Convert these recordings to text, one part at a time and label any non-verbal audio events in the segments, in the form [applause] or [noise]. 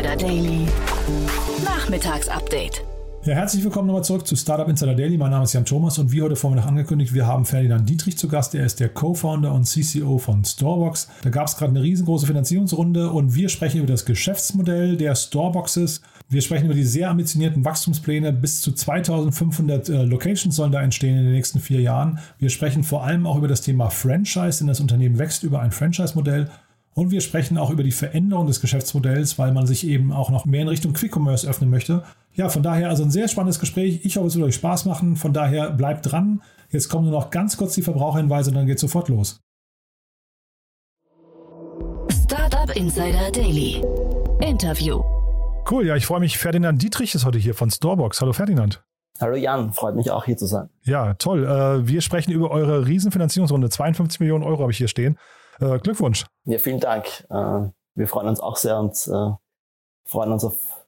Insider Daily. Nachmittagsupdate. Ja, herzlich willkommen nochmal zurück zu Startup Insider Daily. Mein Name ist Jan Thomas und wie heute Vormittag angekündigt, wir haben Ferdinand Dietrich zu Gast. Er ist der Co-Founder und CCO von Storebox. Da gab es gerade eine riesengroße Finanzierungsrunde und wir sprechen über das Geschäftsmodell der Storeboxes. Wir sprechen über die sehr ambitionierten Wachstumspläne. Bis zu 2500 äh, Locations sollen da entstehen in den nächsten vier Jahren. Wir sprechen vor allem auch über das Thema Franchise, denn das Unternehmen wächst über ein Franchise-Modell. Und wir sprechen auch über die Veränderung des Geschäftsmodells, weil man sich eben auch noch mehr in Richtung Quick Commerce öffnen möchte. Ja, von daher also ein sehr spannendes Gespräch. Ich hoffe, es wird euch Spaß machen. Von daher bleibt dran. Jetzt kommen nur noch ganz kurz die Verbraucherhinweise und dann geht es sofort los. Startup Insider Daily. Interview. Cool, ja, ich freue mich. Ferdinand Dietrich ist heute hier von Storebox. Hallo Ferdinand. Hallo Jan, freut mich auch hier zu sein. Ja, toll. Äh, wir sprechen über eure Riesenfinanzierungsrunde. 52 Millionen Euro habe ich hier stehen. Äh, Glückwunsch. Ja, vielen Dank. Äh, wir freuen uns auch sehr und äh, freuen uns auf,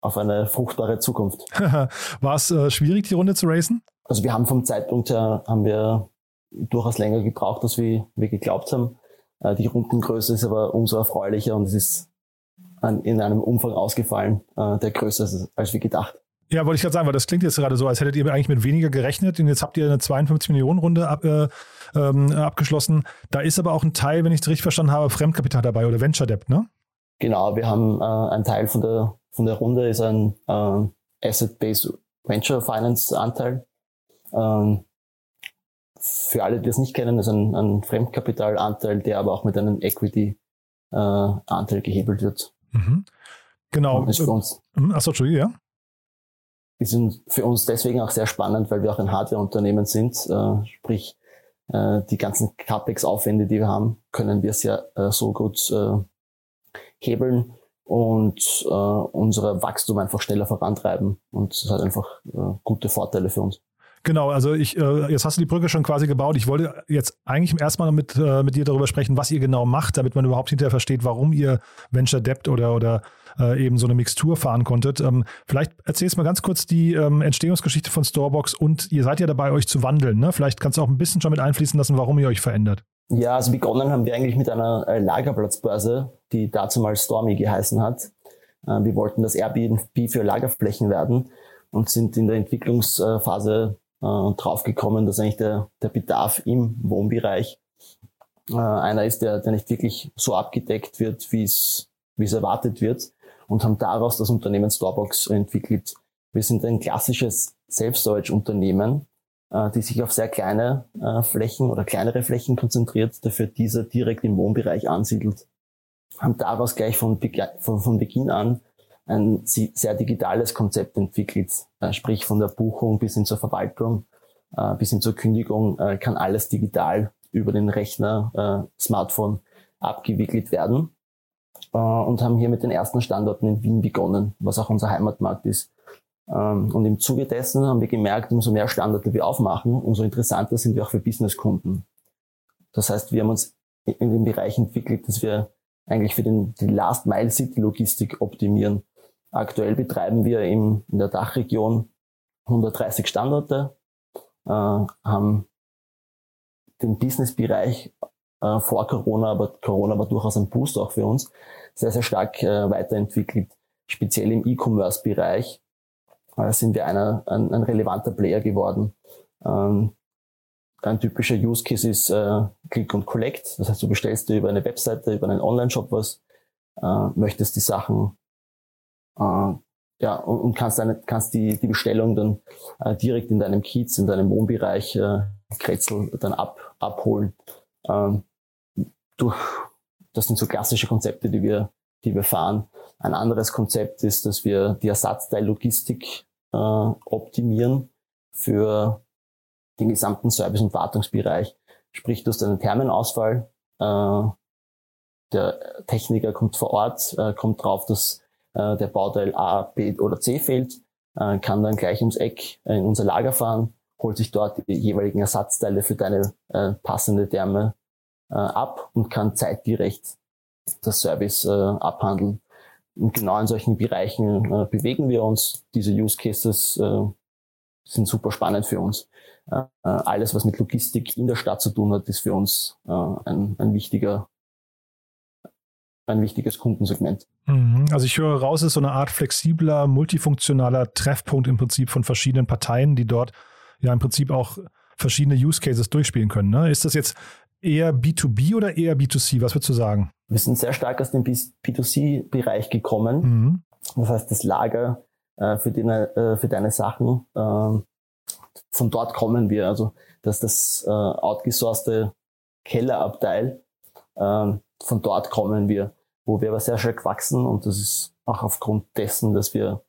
auf eine fruchtbare Zukunft. [laughs] War es äh, schwierig, die Runde zu racen? Also wir haben vom Zeitpunkt her haben wir durchaus länger gebraucht, als wir, wir geglaubt haben. Äh, die Rundengröße ist aber umso erfreulicher und es ist an, in einem Umfang ausgefallen, äh, der größer ist, als wir gedacht. Ja, wollte ich gerade sagen, weil das klingt jetzt gerade so, als hättet ihr eigentlich mit weniger gerechnet. Und jetzt habt ihr eine 52 Millionen Runde ab, äh, ähm, abgeschlossen. Da ist aber auch ein Teil, wenn ich es richtig verstanden habe, Fremdkapital dabei oder Venture Debt, ne? Genau, wir haben äh, ein Teil von der von der Runde ist ein äh, Asset-Based Venture Finance Anteil. Ähm, für alle, die das nicht kennen, ist ein, ein Fremdkapitalanteil, der aber auch mit einem Equity-Anteil äh, gehebelt wird. Mhm. Genau. ist für uns, mhm. Achso, Entschuldigung, ja. Die sind für uns deswegen auch sehr spannend, weil wir auch ein Hardware-Unternehmen sind. Äh, sprich, äh, die ganzen CapEx-Aufwände, die wir haben, können wir sehr äh, so gut äh, hebeln und äh, unsere Wachstum einfach schneller vorantreiben. Und das hat einfach äh, gute Vorteile für uns. Genau, also ich, äh, jetzt hast du die Brücke schon quasi gebaut. Ich wollte jetzt eigentlich erstmal mit, äh, mit dir darüber sprechen, was ihr genau macht, damit man überhaupt hinterher versteht, warum ihr Venture Debt oder, oder äh, eben so eine Mixtur fahren konntet. Ähm, vielleicht erzählst du mal ganz kurz die ähm, Entstehungsgeschichte von Storebox und ihr seid ja dabei, euch zu wandeln. Ne? Vielleicht kannst du auch ein bisschen schon mit einfließen lassen, warum ihr euch verändert. Ja, also begonnen haben wir eigentlich mit einer äh, Lagerplatzbörse, die dazu mal Stormy geheißen hat. Äh, wir wollten das Airbnb für Lagerflächen werden und sind in der Entwicklungsphase äh, draufgekommen, dass eigentlich der, der Bedarf im Wohnbereich äh, einer ist, der, der nicht wirklich so abgedeckt wird, wie es wie es erwartet wird und haben daraus das Unternehmen Storebox entwickelt. Wir sind ein klassisches Self-Storage-Unternehmen, äh, die sich auf sehr kleine äh, Flächen oder kleinere Flächen konzentriert, dafür dieser direkt im Wohnbereich ansiedelt. Haben daraus gleich von, von, von Beginn an ein sehr digitales Konzept entwickelt, äh, sprich von der Buchung bis hin zur Verwaltung, äh, bis hin zur Kündigung äh, kann alles digital über den Rechner, Smartphone abgewickelt werden und haben hier mit den ersten Standorten in Wien begonnen, was auch unser Heimatmarkt ist. Und im Zuge dessen haben wir gemerkt, umso mehr Standorte wir aufmachen, umso interessanter sind wir auch für Businesskunden. Das heißt, wir haben uns in dem Bereich entwickelt, dass wir eigentlich für den, die Last-Mile-City-Logistik optimieren. Aktuell betreiben wir im, in der Dachregion 130 Standorte, äh, haben den Businessbereich äh, vor Corona, aber Corona war durchaus ein Boost auch für uns, sehr, sehr stark äh, weiterentwickelt. Speziell im E-Commerce-Bereich äh, sind wir einer, ein, ein relevanter Player geworden. Ähm, ein typischer Use Case ist äh, Click und Collect. Das heißt, du bestellst dir über eine Webseite, über einen Online-Shop was, äh, möchtest die Sachen ja, und, und kannst, deine, kannst die, die Bestellung dann äh, direkt in deinem Kiez, in deinem Wohnbereich äh, Kretzel dann ab, abholen. Ähm, durch, das sind so klassische Konzepte, die wir, die wir fahren. Ein anderes Konzept ist, dass wir die Ersatzteillogistik äh, optimieren für den gesamten Service- und Wartungsbereich. Sprich, du hast einen Thermenausfall, äh, der Techniker kommt vor Ort, äh, kommt drauf, dass äh, der Bauteil A, B oder C fehlt, äh, kann dann gleich ums Eck in unser Lager fahren, holt sich dort die jeweiligen Ersatzteile für deine äh, passende Therme äh, ab und kann zeitgerecht das Service äh, abhandeln. Und genau in solchen Bereichen äh, bewegen wir uns. Diese Use Cases äh, sind super spannend für uns. Äh, alles, was mit Logistik in der Stadt zu tun hat, ist für uns äh, ein, ein wichtiger ein wichtiges Kundensegment. Mhm. Also ich höre raus, es ist so eine Art flexibler, multifunktionaler Treffpunkt im Prinzip von verschiedenen Parteien, die dort ja im Prinzip auch verschiedene Use Cases durchspielen können. Ne? Ist das jetzt eher B2B oder eher B2C? Was würdest du sagen? Wir sind sehr stark aus dem B2C-Bereich gekommen. Mhm. Das heißt, das Lager äh, für, deine, äh, für deine Sachen, äh, von dort kommen wir. Also, dass das äh, outgesourcete Kellerabteil, äh, von dort kommen wir, wo wir aber sehr stark wachsen und das ist auch aufgrund dessen, dass wir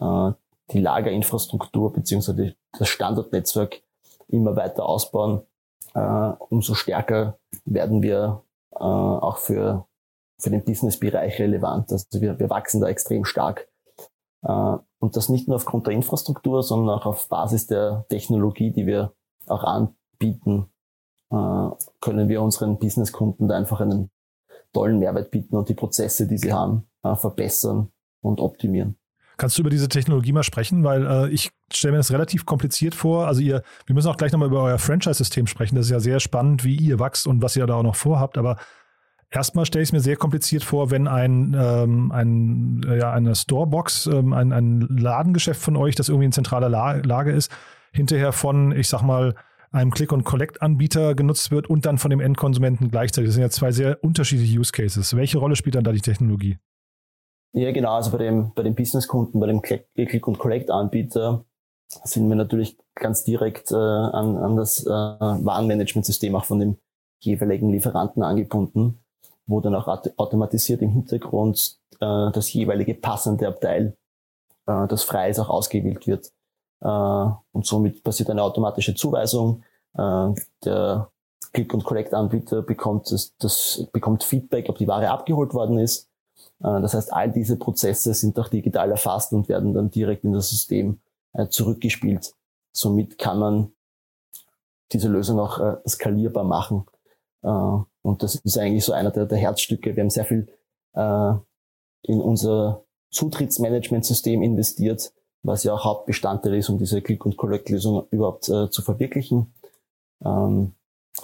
äh, die Lagerinfrastruktur beziehungsweise das Standortnetzwerk immer weiter ausbauen, äh, umso stärker werden wir äh, auch für, für den Businessbereich relevant. Also wir, wir wachsen da extrem stark. Äh, und das nicht nur aufgrund der Infrastruktur, sondern auch auf Basis der Technologie, die wir auch anbieten, äh, können wir unseren Businesskunden da einfach einen tollen Mehrwert bieten und die Prozesse, die sie haben, äh, verbessern und optimieren. Kannst du über diese Technologie mal sprechen? Weil äh, ich stelle mir das relativ kompliziert vor. Also ihr, wir müssen auch gleich nochmal über euer Franchise-System sprechen. Das ist ja sehr spannend, wie ihr wächst und was ihr da auch noch vorhabt. Aber erstmal stelle ich es mir sehr kompliziert vor, wenn ein, ähm, ein ja, eine Storebox, ähm, ein, ein Ladengeschäft von euch, das irgendwie in zentraler La Lage ist, hinterher von, ich sag mal, einem Click-and-Collect-Anbieter genutzt wird und dann von dem Endkonsumenten gleichzeitig. Das sind ja zwei sehr unterschiedliche Use Cases. Welche Rolle spielt dann da die Technologie? Ja, genau. Also bei dem, bei dem Businesskunden, bei dem Click-and-Collect-Anbieter sind wir natürlich ganz direkt äh, an, an das äh, Warenmanagementsystem auch von dem jeweiligen Lieferanten angebunden, wo dann auch automatisiert im Hintergrund äh, das jeweilige passende Abteil, äh, das frei ist, auch ausgewählt wird. Äh, und somit passiert eine automatische Zuweisung. Äh, der Click-and-Collect-Anbieter bekommt, das, das bekommt Feedback, ob die Ware abgeholt worden ist äh, das heißt, all diese Prozesse sind auch digital erfasst und werden dann direkt in das System zurückgespielt. Somit kann man diese Lösung auch skalierbar machen. Und das ist eigentlich so einer der, der Herzstücke. Wir haben sehr viel in unser Zutrittsmanagementsystem investiert, was ja auch Hauptbestandteil ist, um diese Click-and-Collect-Lösung überhaupt zu verwirklichen. Ähm,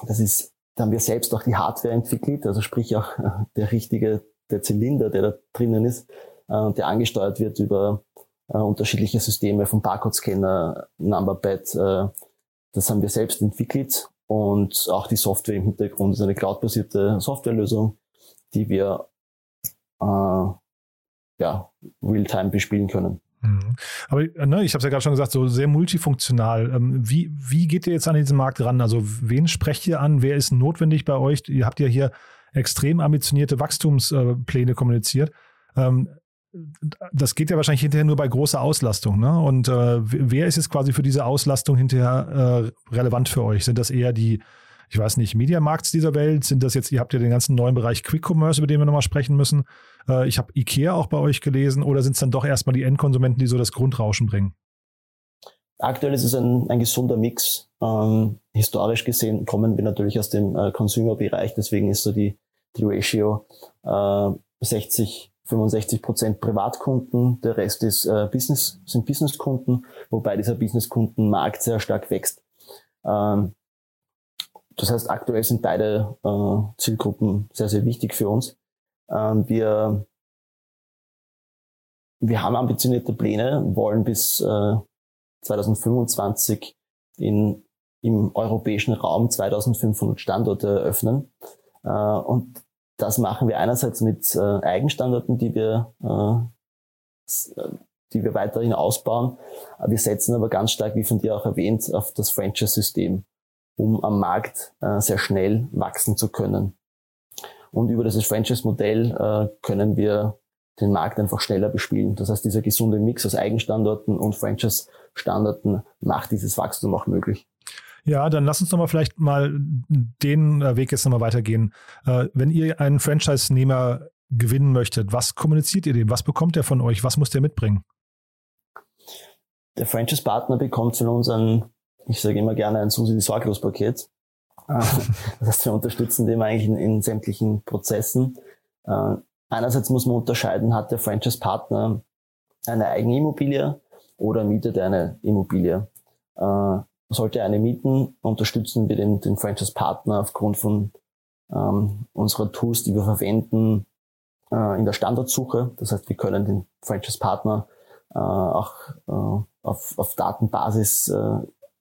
das ist, da haben wir selbst auch die Hardware entwickelt, also sprich auch der richtige der Zylinder, der da drinnen ist, äh, der angesteuert wird über äh, unterschiedliche Systeme vom Barcode-Scanner, Numberpad. Äh, das haben wir selbst entwickelt und auch die Software im Hintergrund ist eine cloudbasierte Softwarelösung, die wir äh, ja, real-time bespielen können. Mhm. Aber ne, ich habe es ja gerade schon gesagt, so sehr multifunktional. Ähm, wie, wie geht ihr jetzt an diesen Markt ran? Also wen sprecht ihr an? Wer ist notwendig bei euch? Ihr habt ja hier extrem ambitionierte Wachstumspläne kommuniziert. Ähm, das geht ja wahrscheinlich hinterher nur bei großer Auslastung. Ne? Und äh, wer ist jetzt quasi für diese Auslastung hinterher äh, relevant für euch? Sind das eher die, ich weiß nicht, Mediamarkts dieser Welt? Sind das jetzt, ihr habt ja den ganzen neuen Bereich Quick Commerce, über den wir nochmal sprechen müssen. Äh, ich habe IKEA auch bei euch gelesen. Oder sind es dann doch erstmal die Endkonsumenten, die so das Grundrauschen bringen? Aktuell ist es ein, ein gesunder Mix. Ähm, historisch gesehen kommen wir natürlich aus dem äh, Consumer-Bereich, deswegen ist so die, die Ratio äh, 60, 65 Prozent Privatkunden, der Rest ist äh, Business, sind Businesskunden, wobei dieser Businesskundenmarkt sehr stark wächst. Ähm, das heißt, aktuell sind beide äh, Zielgruppen sehr, sehr wichtig für uns. Ähm, wir, wir haben ambitionierte Pläne, wollen bis äh, 2025 in, im europäischen Raum 2500 Standorte eröffnen. Äh, und das machen wir einerseits mit äh, Eigenstandorten, die wir, äh, die wir weiterhin ausbauen. Wir setzen aber ganz stark, wie von dir auch erwähnt, auf das Franchise-System, um am Markt sehr schnell wachsen zu können. Und über dieses Franchise-Modell können wir den Markt einfach schneller bespielen. Das heißt, dieser gesunde Mix aus Eigenstandorten und Franchise-Standorten macht dieses Wachstum auch möglich. Ja, dann lass uns doch mal vielleicht mal den äh, Weg jetzt nochmal weitergehen. Äh, wenn ihr einen Franchise-Nehmer gewinnen möchtet, was kommuniziert ihr dem? Was bekommt er von euch? Was muss der mitbringen? Der Franchise-Partner bekommt von uns ein, ich sage immer gerne, ein Susi Sorglos-Paket. [laughs] das heißt, wir unterstützen dem eigentlich in, in sämtlichen Prozessen. Äh, Einerseits muss man unterscheiden, hat der Franchise-Partner eine eigene Immobilie oder mietet er eine Immobilie. Äh, sollte er eine mieten, unterstützen wir den, den Franchise-Partner aufgrund von ähm, unserer Tools, die wir verwenden, äh, in der Standortsuche. Das heißt, wir können den Franchise-Partner äh, auch äh, auf, auf Datenbasis äh,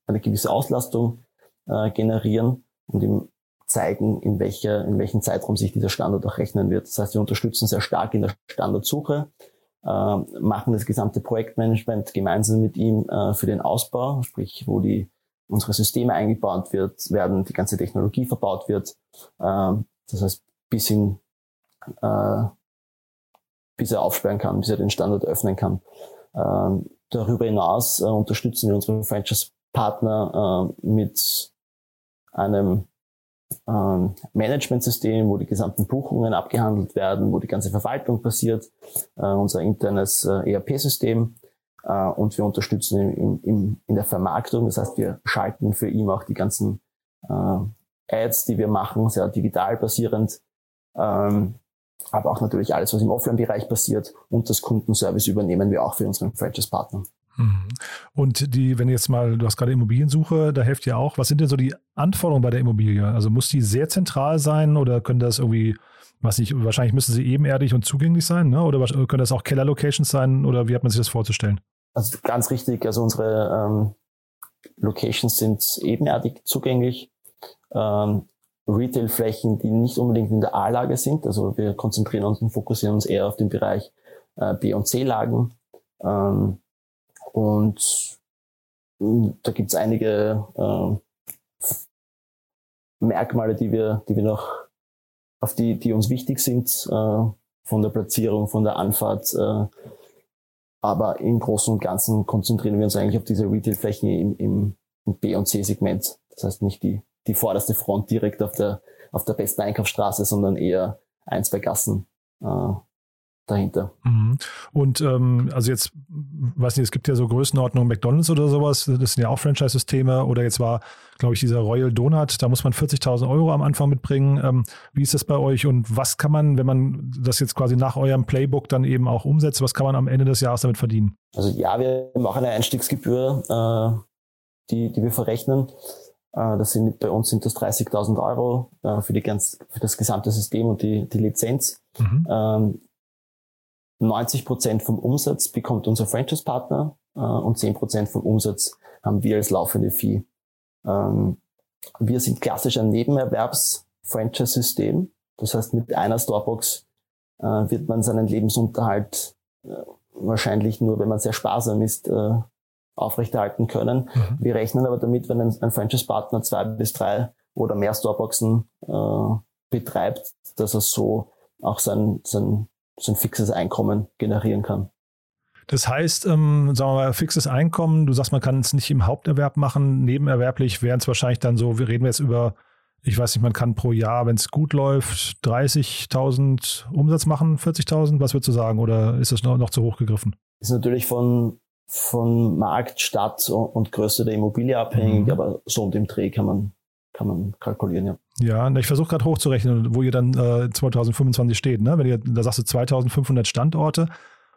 eine gewisse Auslastung äh, generieren und ihm zeigen, in, welcher, in welchem Zeitraum sich dieser Standort auch rechnen wird. Das heißt, wir unterstützen sehr stark in der Standortsuche, äh, machen das gesamte Projektmanagement gemeinsam mit ihm äh, für den Ausbau, sprich, wo die unsere Systeme eingebaut wird, werden, die ganze Technologie verbaut wird. Äh, das heißt, bis hin, äh, bis er aufsperren kann, bis er den Standort öffnen kann. Ähm, darüber hinaus äh, unterstützen wir unsere Franchise-Partner äh, mit einem ähm, Management-System, wo die gesamten Buchungen abgehandelt werden, wo die ganze Verwaltung passiert, äh, unser internes äh, ERP-System äh, und wir unterstützen ihn in, in, in der Vermarktung. Das heißt, wir schalten für ihn auch die ganzen äh, Ads, die wir machen, sehr digital basierend, ähm, aber auch natürlich alles, was im Offline-Bereich passiert und das Kundenservice übernehmen wir auch für unseren Franchise-Partner. Mhm. Und die, wenn jetzt mal, du hast gerade Immobiliensuche, da hilft ja auch. Was sind denn so die Anforderungen bei der Immobilie? Also muss die sehr zentral sein oder können das irgendwie, was nicht, wahrscheinlich müssen sie ebenerdig und zugänglich sein, ne? Oder können das auch Keller-Locations sein oder wie hat man sich das vorzustellen? Also ganz richtig, also unsere ähm, Locations sind ebenerdig zugänglich. Ähm, Retail-Flächen, die nicht unbedingt in der A-Lage sind. Also wir konzentrieren uns und fokussieren uns eher auf den Bereich äh, B- und C-Lagen. Ähm, und hm, da gibt es einige äh, Merkmale, die wir, die wir noch, auf die, die uns wichtig sind, äh, von der Platzierung, von der Anfahrt. Äh, aber im Großen und Ganzen konzentrieren wir uns eigentlich auf diese Retail-Flächen im, im, B- und C-Segment. Das heißt nicht die, die vorderste Front direkt auf der, auf der besten Einkaufsstraße, sondern eher ein, zwei Gassen äh, dahinter. Mhm. Und ähm, also jetzt, weiß nicht, es gibt ja so Größenordnungen McDonalds oder sowas, das sind ja auch Franchise-Systeme oder jetzt war, glaube ich, dieser Royal Donut, da muss man 40.000 Euro am Anfang mitbringen. Ähm, wie ist das bei euch und was kann man, wenn man das jetzt quasi nach eurem Playbook dann eben auch umsetzt, was kann man am Ende des Jahres damit verdienen? Also ja, wir machen eine Einstiegsgebühr, äh, die, die wir verrechnen. Äh, das sind, bei uns sind das 30.000 Euro äh, für, die ganz, für das gesamte System und die, die Lizenz. Mhm. Ähm, 90 Prozent vom Umsatz bekommt unser Franchise-Partner äh, und 10 Prozent vom Umsatz haben wir als laufende Fee. Ähm, wir sind klassisch ein Nebenerwerbs-Franchise-System. Das heißt, mit einer Storebox äh, wird man seinen Lebensunterhalt äh, wahrscheinlich nur, wenn man sehr sparsam ist, äh, aufrechterhalten können. Mhm. Wir rechnen aber damit, wenn ein, ein Franchise-Partner zwei bis drei oder mehr Storeboxen äh, betreibt, dass er so auch sein, sein so ein fixes Einkommen generieren kann. Das heißt, ähm, sagen wir mal, fixes Einkommen, du sagst, man kann es nicht im Haupterwerb machen, nebenerwerblich wären es wahrscheinlich dann so, wir reden jetzt über, ich weiß nicht, man kann pro Jahr, wenn es gut läuft, 30.000 Umsatz machen, 40.000, was würdest du sagen, oder ist das noch, noch zu hoch gegriffen? Ist natürlich von, von Markt, Stadt und Größe der Immobilie abhängig, mhm. aber so und im Dreh kann man kann man kalkulieren, ja. Ja, ich versuche gerade hochzurechnen, wo ihr dann äh, 2025 steht. Ne? Wenn ihr, da sagst du 2500 Standorte,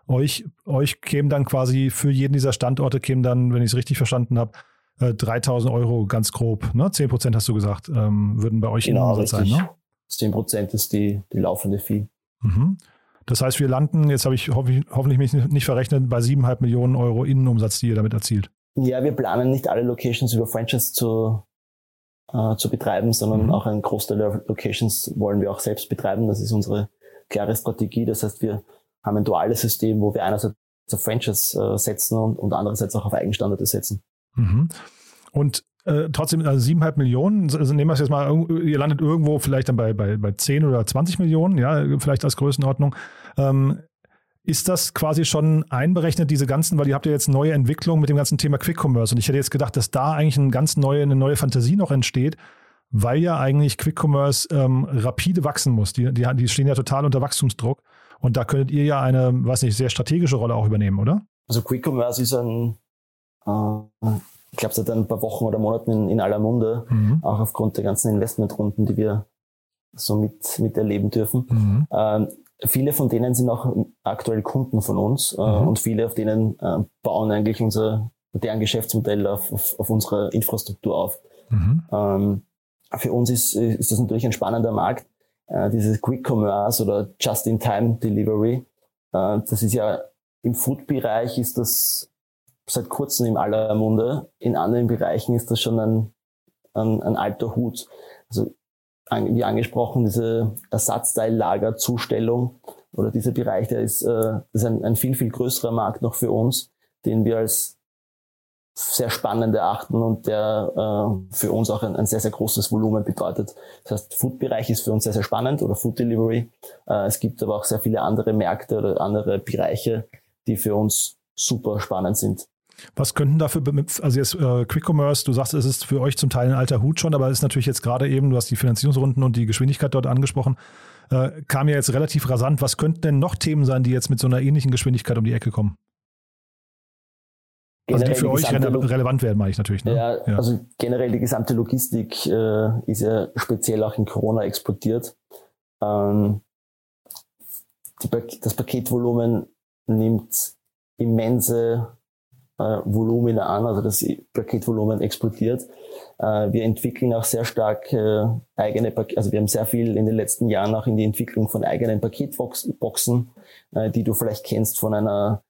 euch, euch kämen dann quasi für jeden dieser Standorte kämen dann, wenn ich es richtig verstanden habe, äh, 3000 Euro ganz grob. Ne? 10 Prozent hast du gesagt, ähm, würden bei euch genau, in sein. Ne? 10 Prozent ist die, die laufende Fee. Mhm. Das heißt, wir landen, jetzt habe ich hoffentlich, hoffentlich mich nicht verrechnet, bei 7,5 Millionen Euro Innenumsatz, die ihr damit erzielt. Ja, wir planen nicht alle Locations über Franchise zu, äh, zu betreiben, sondern mhm. auch einen Großteil der Locations wollen wir auch selbst betreiben. Das ist unsere klare Strategie. Das heißt, wir haben ein duales System, wo wir einerseits auf Franchise äh, setzen und, und andererseits auch auf Eigenstandorte setzen. Mhm. Und äh, trotzdem, also 7,5 Millionen, also nehmen wir es jetzt mal, ihr landet irgendwo vielleicht dann bei, bei, bei 10 oder 20 Millionen, ja, vielleicht als Größenordnung. Ähm, ist das quasi schon einberechnet, diese ganzen, weil ihr habt ja jetzt neue Entwicklungen mit dem ganzen Thema Quick Commerce und ich hätte jetzt gedacht, dass da eigentlich eine ganz neue, eine neue Fantasie noch entsteht, weil ja eigentlich Quick Commerce ähm, rapide wachsen muss. Die, die, die stehen ja total unter Wachstumsdruck und da könntet ihr ja eine, weiß nicht, sehr strategische Rolle auch übernehmen, oder? Also Quick Commerce ist ein, äh, ich glaube, seit ein paar Wochen oder Monaten in, in aller Munde, mhm. auch aufgrund der ganzen Investmentrunden, die wir so mit, miterleben dürfen. Mhm. Ähm, viele von denen sind auch aktuell Kunden von uns äh, mhm. und viele auf denen äh, bauen eigentlich unser deren Geschäftsmodell auf, auf, auf unsere Infrastruktur auf. Mhm. Ähm, für uns ist, ist das natürlich ein spannender Markt. äh, dieses Quick Commerce oder Just-in-Time-Delivery. Äh, das ist ja im Food-Bereich ist das seit kurzem im aller Munde. In anderen Bereichen ist das schon ein, ein, ein alter Hut. Also wie angesprochen, diese Ersatzteillagerzustellung oder dieser Bereich, der ist, äh, ist ein, ein viel, viel größerer Markt noch für uns, den wir als sehr spannend erachten und der äh, für uns auch ein, ein, sehr, sehr großes Volumen bedeutet. Das heißt, Food-Bereich ist für uns sehr, sehr spannend oder Food Delivery. Äh, es gibt aber auch sehr viele andere Märkte oder andere Bereiche, die für uns super spannend sind. Was könnten dafür, also jetzt äh, Quick Commerce, du sagst, es ist für euch zum Teil ein alter Hut schon, aber es ist natürlich jetzt gerade eben, du hast die Finanzierungsrunden und die Geschwindigkeit dort angesprochen, äh, kam ja jetzt relativ rasant. Was könnten denn noch Themen sein, die jetzt mit so einer ähnlichen Geschwindigkeit um die Ecke kommen? Also die für euch rele relevant werden, meine ich natürlich. Ne? Ja, ja, also generell die gesamte Logistik äh, ist ja speziell auch in Corona explodiert. Ähm, die, das Paketvolumen nimmt immense Volumina an, also das Paketvolumen explodiert. Äh, wir entwickeln auch sehr stark äh, eigene, also wir haben sehr viel in den letzten Jahren auch in die Entwicklung von eigenen Paketboxen, äh, die du vielleicht kennst von einer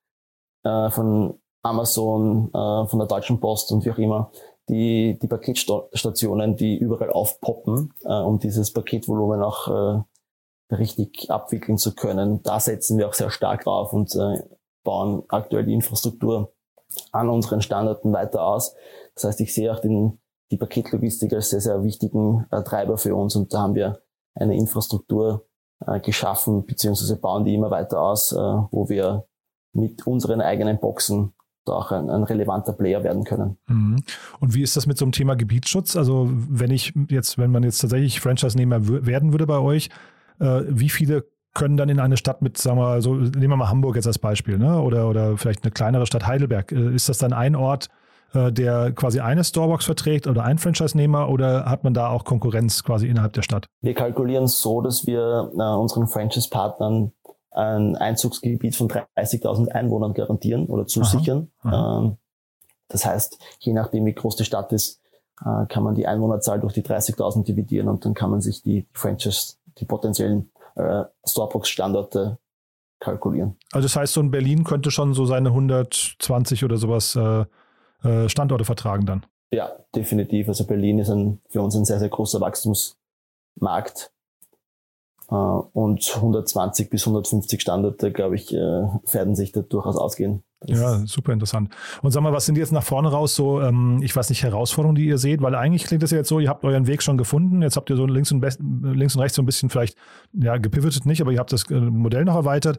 äh, von Amazon, äh, von der Deutschen Post und wie auch immer, die, die Paketstationen, die überall aufpoppen, äh, um dieses Paketvolumen auch äh, richtig abwickeln zu können. Da setzen wir auch sehr stark drauf und äh, bauen aktuell die Infrastruktur an unseren Standorten weiter aus. Das heißt, ich sehe auch den, die Paketlogistik als sehr, sehr wichtigen äh, Treiber für uns und da haben wir eine Infrastruktur äh, geschaffen, beziehungsweise bauen die immer weiter aus, äh, wo wir mit unseren eigenen Boxen da auch ein, ein, relevanter Player werden können. Mhm. Und wie ist das mit so einem Thema Gebietsschutz? Also wenn ich jetzt, wenn man jetzt tatsächlich Franchise-Nehmer werden würde bei euch, äh, wie viele können dann in eine Stadt mit, sagen wir mal, so, nehmen wir mal Hamburg jetzt als Beispiel, ne? Oder, oder vielleicht eine kleinere Stadt Heidelberg. Äh, ist das dann ein Ort, äh, der quasi eine Storebox verträgt oder ein Franchise-Nehmer oder hat man da auch Konkurrenz quasi innerhalb der Stadt? Wir kalkulieren so, dass wir äh, unseren Franchise-Partnern ein Einzugsgebiet von 30.000 Einwohnern garantieren oder zusichern. Aha, aha. Ähm, das heißt, je nachdem, wie groß die Stadt ist, kann man die Einwohnerzahl durch die 30.000 dividieren und dann kann man sich die Franchise, die potenziellen äh, Storebox-Standorte kalkulieren. Also das heißt, so in Berlin könnte schon so seine 120 oder sowas äh, äh, Standorte vertragen dann? Ja, definitiv. Also Berlin ist ein, für uns ein sehr, sehr großer Wachstumsmarkt. Äh, und 120 bis 150 Standorte, glaube ich, äh, werden sich da durchaus ausgehen. Das ja, super interessant. Und sag mal, was sind jetzt nach vorne raus so, ähm, ich weiß nicht, Herausforderungen, die ihr seht? Weil eigentlich klingt das ja jetzt so, ihr habt euren Weg schon gefunden, jetzt habt ihr so links und, links und rechts so ein bisschen vielleicht, ja, gepivotet nicht, aber ihr habt das äh, Modell noch erweitert.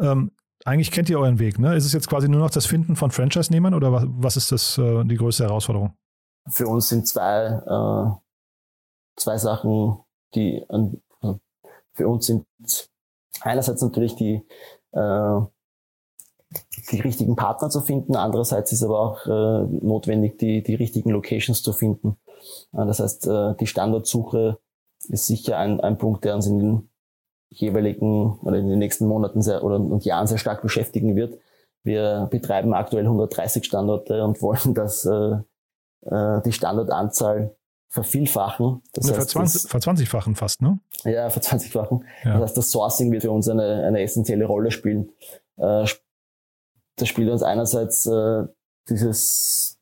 Ähm, eigentlich kennt ihr euren Weg, ne? Ist es jetzt quasi nur noch das Finden von Franchise-Nehmern oder was, was ist das, äh, die größte Herausforderung? Für uns sind zwei, äh, zwei Sachen, die an, für uns sind einerseits natürlich die, äh, die richtigen Partner zu finden, andererseits ist aber auch äh, notwendig, die, die richtigen Locations zu finden. Äh, das heißt, äh, die Standortsuche ist sicher ein, ein Punkt, der uns in den jeweiligen oder in den nächsten Monaten sehr, oder und Jahren sehr stark beschäftigen wird. Wir betreiben aktuell 130 Standorte und [laughs] wollen, dass äh, äh, die Standortanzahl vervielfachen. Das heißt, das, verzwanzigfachen fast, ne? Ja, verzwanzigfachen. Ja. Das heißt, das Sourcing wird für uns eine, eine essentielle Rolle spielen. Äh, das spielt uns einerseits äh, dieses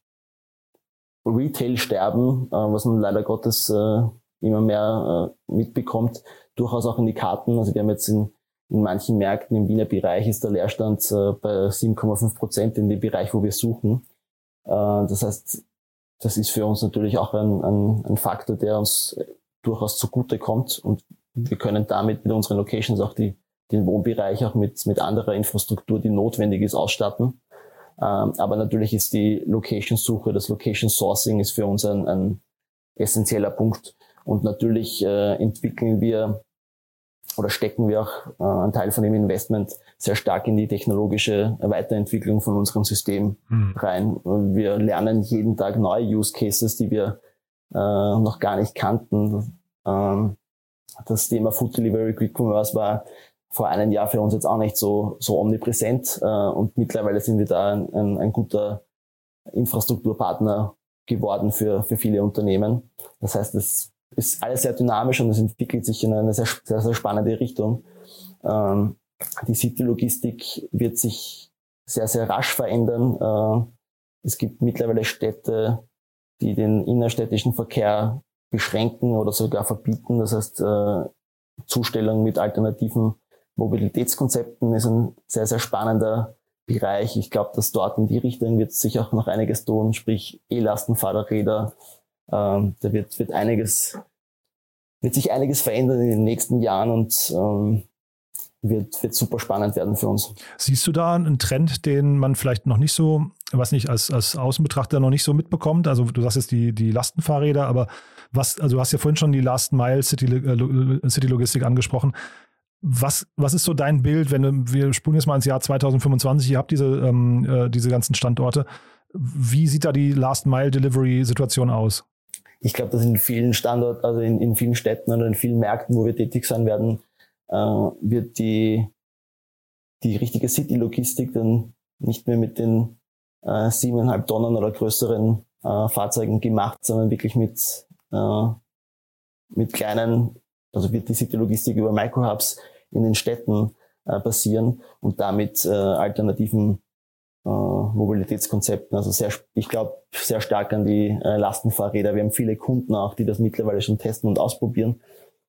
Retail-Sterben, äh, was man leider Gottes äh, immer mehr äh, mitbekommt, durchaus auch in die Karten. Also wir haben jetzt in, in manchen Märkten im Wiener Bereich ist der Leerstand äh, bei 7,5 Prozent in dem Bereich, wo wir suchen. Äh, das heißt, das ist für uns natürlich auch ein, ein, ein Faktor, der uns durchaus zugute kommt und wir können damit mit unseren Locations auch die, den Wohnbereich auch mit, mit anderer Infrastruktur, die notwendig ist, ausstatten. Ähm, aber natürlich ist die Location-Suche, das Location-Sourcing ist für uns ein, ein essentieller Punkt. Und natürlich äh, entwickeln wir oder stecken wir auch äh, einen Teil von dem Investment sehr stark in die technologische Weiterentwicklung von unserem System mhm. rein. Wir lernen jeden Tag neue Use Cases, die wir äh, noch gar nicht kannten. Ähm, das Thema Food Delivery Quick Commerce war vor einem Jahr für uns jetzt auch nicht so, so omnipräsent äh, und mittlerweile sind wir da ein, ein, ein guter Infrastrukturpartner geworden für, für viele Unternehmen. Das heißt, es ist alles sehr dynamisch und es entwickelt sich in eine sehr, sehr, sehr spannende Richtung. Ähm, die City-Logistik wird sich sehr, sehr rasch verändern. Äh, es gibt mittlerweile Städte, die den innerstädtischen Verkehr beschränken oder sogar verbieten. Das heißt, äh, Zustellung mit alternativen Mobilitätskonzepten ist ein sehr, sehr spannender Bereich. Ich glaube, dass dort in die Richtung wird sich auch noch einiges tun, sprich E-Lastenfahrräder. Ähm, da wird, wird einiges, wird sich einiges verändern in den nächsten Jahren und ähm, wird, wird super spannend werden für uns. Siehst du da einen Trend, den man vielleicht noch nicht so, was nicht, als, als Außenbetrachter noch nicht so mitbekommt? Also du sagst jetzt die, die Lastenfahrräder, aber was, also du hast ja vorhin schon die Last Mile City, äh, City Logistik angesprochen. Was, was ist so dein Bild, wenn wir spulen jetzt mal ins Jahr 2025, ihr habt diese, ähm, äh, diese ganzen Standorte. Wie sieht da die Last Mile Delivery Situation aus? Ich glaube, dass in vielen Standorten, also in, in vielen Städten oder in vielen Märkten, wo wir tätig sein werden, äh, wird die, die richtige City-Logistik dann nicht mehr mit den äh, siebeneinhalb Tonnen oder größeren äh, Fahrzeugen gemacht, sondern wirklich mit, äh, mit kleinen, also wird die City-Logistik über Microhubs in den Städten äh, passieren und damit äh, alternativen äh, Mobilitätskonzepten. Also sehr, ich glaube sehr stark an die äh, Lastenfahrräder. Wir haben viele Kunden auch, die das mittlerweile schon testen und ausprobieren.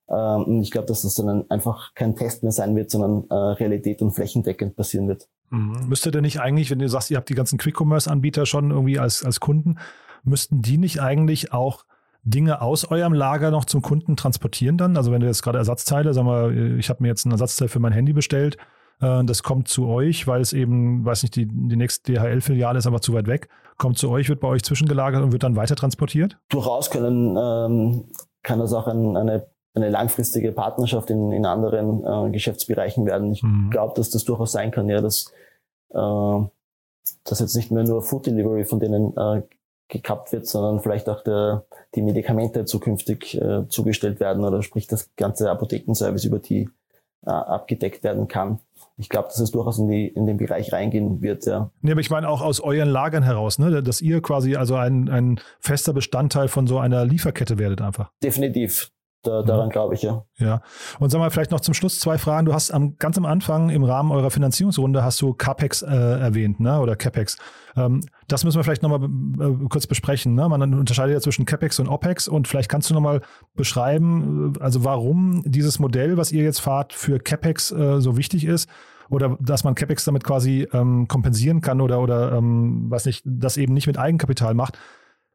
Ähm, und ich glaube, dass das dann einfach kein Test mehr sein wird, sondern äh, Realität und flächendeckend passieren wird. Mhm. Müsste denn nicht eigentlich, wenn du sagst, ihr habt die ganzen Quick-Commerce-Anbieter schon irgendwie als, als Kunden, müssten die nicht eigentlich auch Dinge aus eurem Lager noch zum Kunden transportieren dann? Also wenn du jetzt gerade Ersatzteile, sagen wir, ich habe mir jetzt ein Ersatzteil für mein Handy bestellt, äh, das kommt zu euch, weil es eben, weiß nicht, die, die nächste DHL-Filiale ist aber zu weit weg, kommt zu euch, wird bei euch zwischengelagert und wird dann weiter transportiert? Durchaus können, ähm, kann das auch ein, eine eine langfristige Partnerschaft in, in anderen äh, Geschäftsbereichen werden. Ich mhm. glaube, dass das durchaus sein kann, ja, dass äh, dass jetzt nicht mehr nur Food Delivery von denen äh, gekappt wird, sondern vielleicht auch der, die Medikamente zukünftig äh, zugestellt werden oder sprich das ganze Apothekenservice über die äh, abgedeckt werden kann. Ich glaube, dass es durchaus in, die, in den Bereich reingehen wird, ja. Nee, aber ich meine auch aus euren Lagern heraus, ne? dass ihr quasi also ein, ein fester Bestandteil von so einer Lieferkette werdet einfach. Definitiv. Da, daran glaube ich, ja. Ja. Und sag mal, vielleicht noch zum Schluss zwei Fragen. Du hast am, ganz am Anfang im Rahmen eurer Finanzierungsrunde hast du CAPEX äh, erwähnt, ne? Oder CAPEX. Ähm, das müssen wir vielleicht nochmal äh, kurz besprechen. Ne? Man unterscheidet ja zwischen CAPEX und OPEX und vielleicht kannst du nochmal beschreiben, äh, also warum dieses Modell, was ihr jetzt fahrt, für CAPEX äh, so wichtig ist oder dass man CapEx damit quasi ähm, kompensieren kann oder, oder ähm, weiß nicht, das eben nicht mit Eigenkapital macht.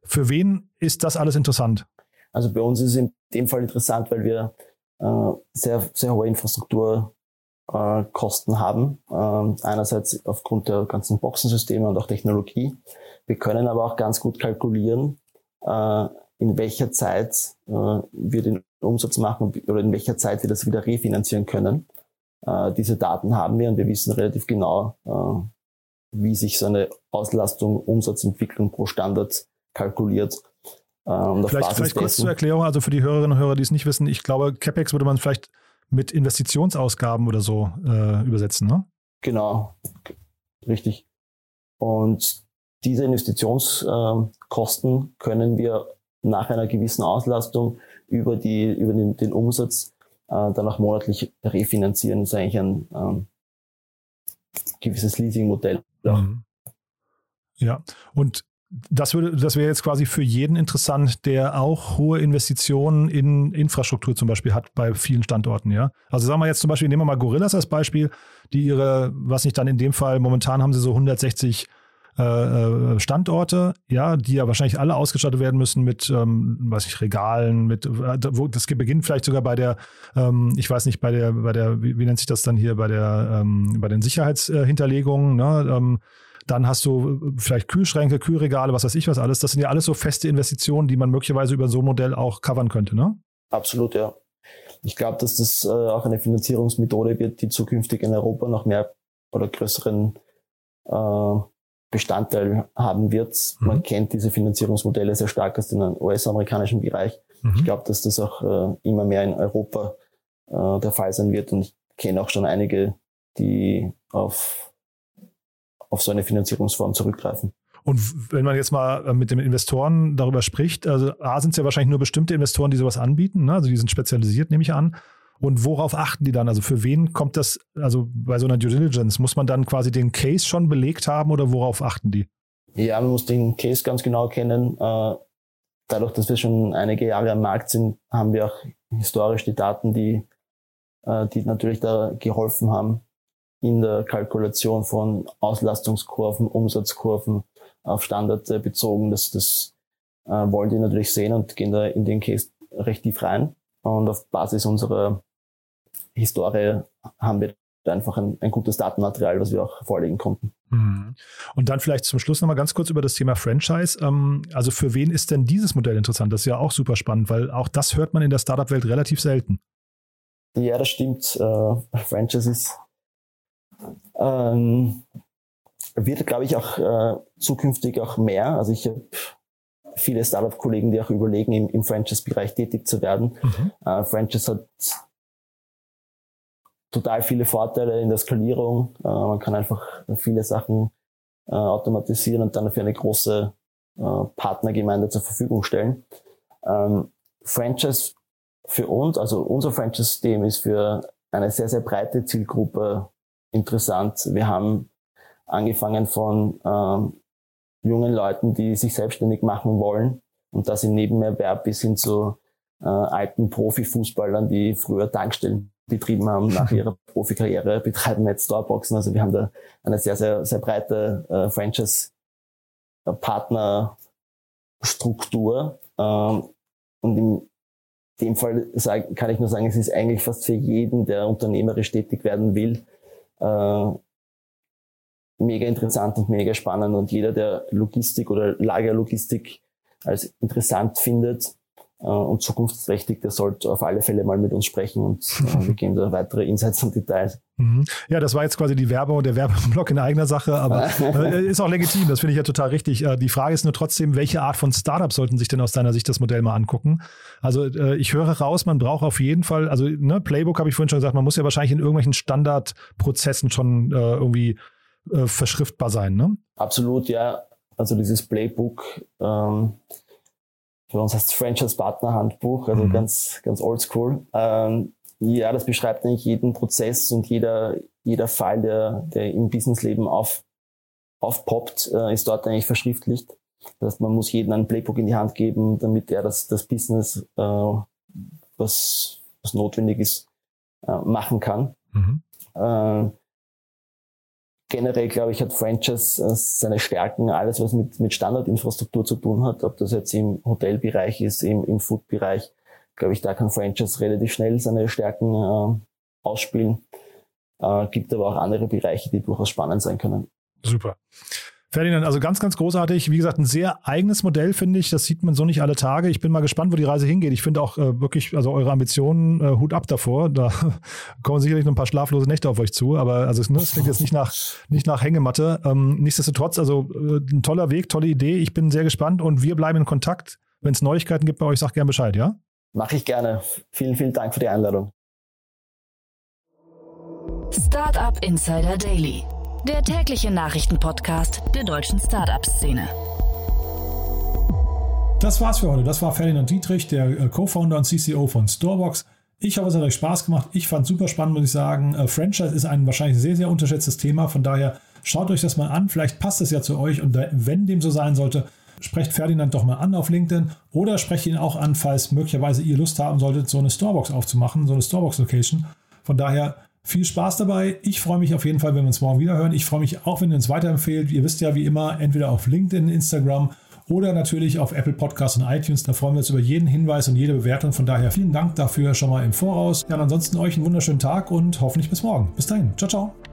Für wen ist das alles interessant? Also bei uns ist es in dem Fall interessant, weil wir äh, sehr, sehr hohe Infrastrukturkosten äh, haben. Ähm, einerseits aufgrund der ganzen Boxensysteme und auch Technologie. Wir können aber auch ganz gut kalkulieren, äh, in welcher Zeit äh, wir den Umsatz machen oder in welcher Zeit wir das wieder refinanzieren können. Äh, diese Daten haben wir und wir wissen relativ genau, äh, wie sich so eine Auslastung, Umsatzentwicklung pro Standard kalkuliert ähm, vielleicht, vielleicht kurz zur Erklärung, also für die Hörerinnen und Hörer, die es nicht wissen, ich glaube, CapEx würde man vielleicht mit Investitionsausgaben oder so äh, übersetzen, ne? Genau, richtig. Und diese Investitionskosten ähm, können wir nach einer gewissen Auslastung über, die, über den, den Umsatz äh, dann auch monatlich refinanzieren. Das ist eigentlich ein ähm, gewisses Leasingmodell. Mhm. Ja, und das würde, das wäre jetzt quasi für jeden interessant, der auch hohe Investitionen in Infrastruktur zum Beispiel hat bei vielen Standorten, ja. Also sagen wir jetzt zum Beispiel, nehmen wir mal Gorillas als Beispiel, die ihre, was nicht dann in dem Fall, momentan haben sie so 160 äh, äh, Standorte, ja, die ja wahrscheinlich alle ausgestattet werden müssen mit, ähm, weiß ich, Regalen, mit, äh, wo, das beginnt vielleicht sogar bei der, ähm, ich weiß nicht, bei der, bei der, wie, wie nennt sich das dann hier, bei der, ähm, bei den Sicherheitshinterlegungen, ne, ähm, dann hast du äh, vielleicht Kühlschränke, Kühlregale, was weiß ich was alles. Das sind ja alles so feste Investitionen, die man möglicherweise über so ein Modell auch covern könnte, ne? Absolut, ja. Ich glaube, dass das äh, auch eine Finanzierungsmethode wird, die zukünftig in Europa noch mehr oder größeren äh, Bestandteil haben wird. Mhm. Man kennt diese Finanzierungsmodelle sehr stark aus dem US-amerikanischen Bereich. Mhm. Ich glaube, dass das auch äh, immer mehr in Europa äh, der Fall sein wird. Und ich kenne auch schon einige, die auf auf so eine Finanzierungsform zurückgreifen. Und wenn man jetzt mal äh, mit den Investoren darüber spricht, also A sind es ja wahrscheinlich nur bestimmte Investoren, die sowas anbieten, ne? also die sind spezialisiert, nehme ich an. Und worauf achten die dann? Also für wen kommt das, also bei so einer Due Diligence, muss man dann quasi den Case schon belegt haben oder worauf achten die? Ja, man muss den Case ganz genau kennen. Äh, dadurch, dass wir schon einige Jahre am Markt sind, haben wir auch historisch die Daten, die, äh, die natürlich da geholfen haben in der Kalkulation von Auslastungskurven, Umsatzkurven auf Standard bezogen. Das, das äh, wollen die natürlich sehen und gehen da in den Case recht tief rein. Und auf Basis unserer Historie haben wir einfach ein, ein gutes Datenmaterial, was wir auch vorlegen konnten. Mhm. Und dann vielleicht zum Schluss nochmal ganz kurz über das Thema Franchise. Ähm, also für wen ist denn dieses Modell interessant? Das ist ja auch super spannend, weil auch das hört man in der Startup-Welt relativ selten. Ja, das stimmt. Äh, Franchise ist, ähm, wird, glaube ich, auch äh, zukünftig auch mehr. Also ich habe viele Startup-Kollegen, die auch überlegen, im, im Franchise-Bereich tätig zu werden. Mhm. Äh, Franchise hat total viele Vorteile in der Skalierung. Äh, man kann einfach viele Sachen äh, automatisieren und dann für eine große äh, Partnergemeinde zur Verfügung stellen. Ähm, Franchise für uns, also unser Franchise-System ist für eine sehr, sehr breite Zielgruppe interessant. Wir haben angefangen von ähm, jungen Leuten, die sich selbstständig machen wollen und das im Nebenerwerb bis hin zu äh, alten Profifußballern, die früher Tankstellen betrieben haben nach [laughs] ihrer Profikarriere, betreiben jetzt Starboxen. Also wir haben da eine sehr, sehr, sehr breite äh, Franchise-Partnerstruktur. Ähm, und in dem Fall kann ich nur sagen, es ist eigentlich fast für jeden, der unternehmerisch tätig werden will, äh, mega interessant und mega spannend. Und jeder, der Logistik oder Lagerlogistik als interessant findet, und zukunftsträchtig, der sollte auf alle Fälle mal mit uns sprechen und äh, [laughs] wir geben da weitere Insights und Details. Mhm. Ja, das war jetzt quasi die Werbung, der Werbeblock in eigener Sache, aber [laughs] äh, ist auch legitim, das finde ich ja total richtig. Äh, die Frage ist nur trotzdem, welche Art von Startup sollten sich denn aus deiner Sicht das Modell mal angucken? Also äh, ich höre raus, man braucht auf jeden Fall, also ne, Playbook habe ich vorhin schon gesagt, man muss ja wahrscheinlich in irgendwelchen Standardprozessen schon äh, irgendwie verschriftbar sein, ne? Absolut, ja. Also dieses Playbook ähm, für uns heißt es Franchise Partner Handbuch, also mhm. ganz, ganz oldschool. Ähm, ja, das beschreibt eigentlich jeden Prozess und jeder, jeder Fall, der, der im Businessleben auf, aufpoppt, äh, ist dort eigentlich verschriftlicht. Das heißt, man muss jedem ein Playbook in die Hand geben, damit er das, das Business, äh, was, was notwendig ist, äh, machen kann. Mhm. Generell, glaube ich, hat Franchise äh, seine Stärken, alles was mit, mit Standardinfrastruktur zu tun hat, ob das jetzt im Hotelbereich ist, im, im Food-Bereich, glaube ich, da kann Franchise relativ schnell seine Stärken äh, ausspielen. Äh, gibt aber auch andere Bereiche, die durchaus spannend sein können. Super. Ferdinand, also ganz, ganz großartig. Wie gesagt, ein sehr eigenes Modell, finde ich. Das sieht man so nicht alle Tage. Ich bin mal gespannt, wo die Reise hingeht. Ich finde auch äh, wirklich, also eure Ambitionen, äh, Hut ab davor. [laughs] Da kommen sicherlich noch ein paar schlaflose Nächte auf euch zu. Aber also ne, es klingt jetzt nicht nach, nicht nach Hängematte. Ähm, nichtsdestotrotz, also äh, ein toller Weg, tolle Idee. Ich bin sehr gespannt und wir bleiben in Kontakt. Wenn es Neuigkeiten gibt bei euch, sag gerne Bescheid, ja? Mache ich gerne. Vielen, vielen Dank für die Einladung. Startup Insider Daily der tägliche Nachrichtenpodcast der deutschen Startup-Szene. Das war's für heute. Das war Ferdinand Dietrich, der äh, Co-Founder und CCO von Storebox. Ich hoffe, es hat euch Spaß gemacht. Ich fand es super spannend, muss ich sagen. Äh, Franchise ist ein wahrscheinlich sehr, sehr unterschätztes Thema. Von daher schaut euch das mal an. Vielleicht passt es ja zu euch. Und wenn dem so sein sollte, sprecht Ferdinand doch mal an auf LinkedIn oder sprecht ihn auch an, falls möglicherweise ihr Lust haben solltet, so eine Storebox aufzumachen, so eine Storebox-Location. Von daher viel Spaß dabei. Ich freue mich auf jeden Fall, wenn wir uns morgen wieder hören. Ich freue mich auch, wenn ihr uns weiterempfehlt. Ihr wisst ja wie immer, entweder auf LinkedIn, Instagram oder natürlich auf Apple Podcasts und iTunes. Da freuen wir uns über jeden Hinweis und jede Bewertung. Von daher vielen Dank dafür schon mal im Voraus. Ja, ansonsten euch einen wunderschönen Tag und hoffentlich bis morgen. Bis dahin. Ciao, ciao.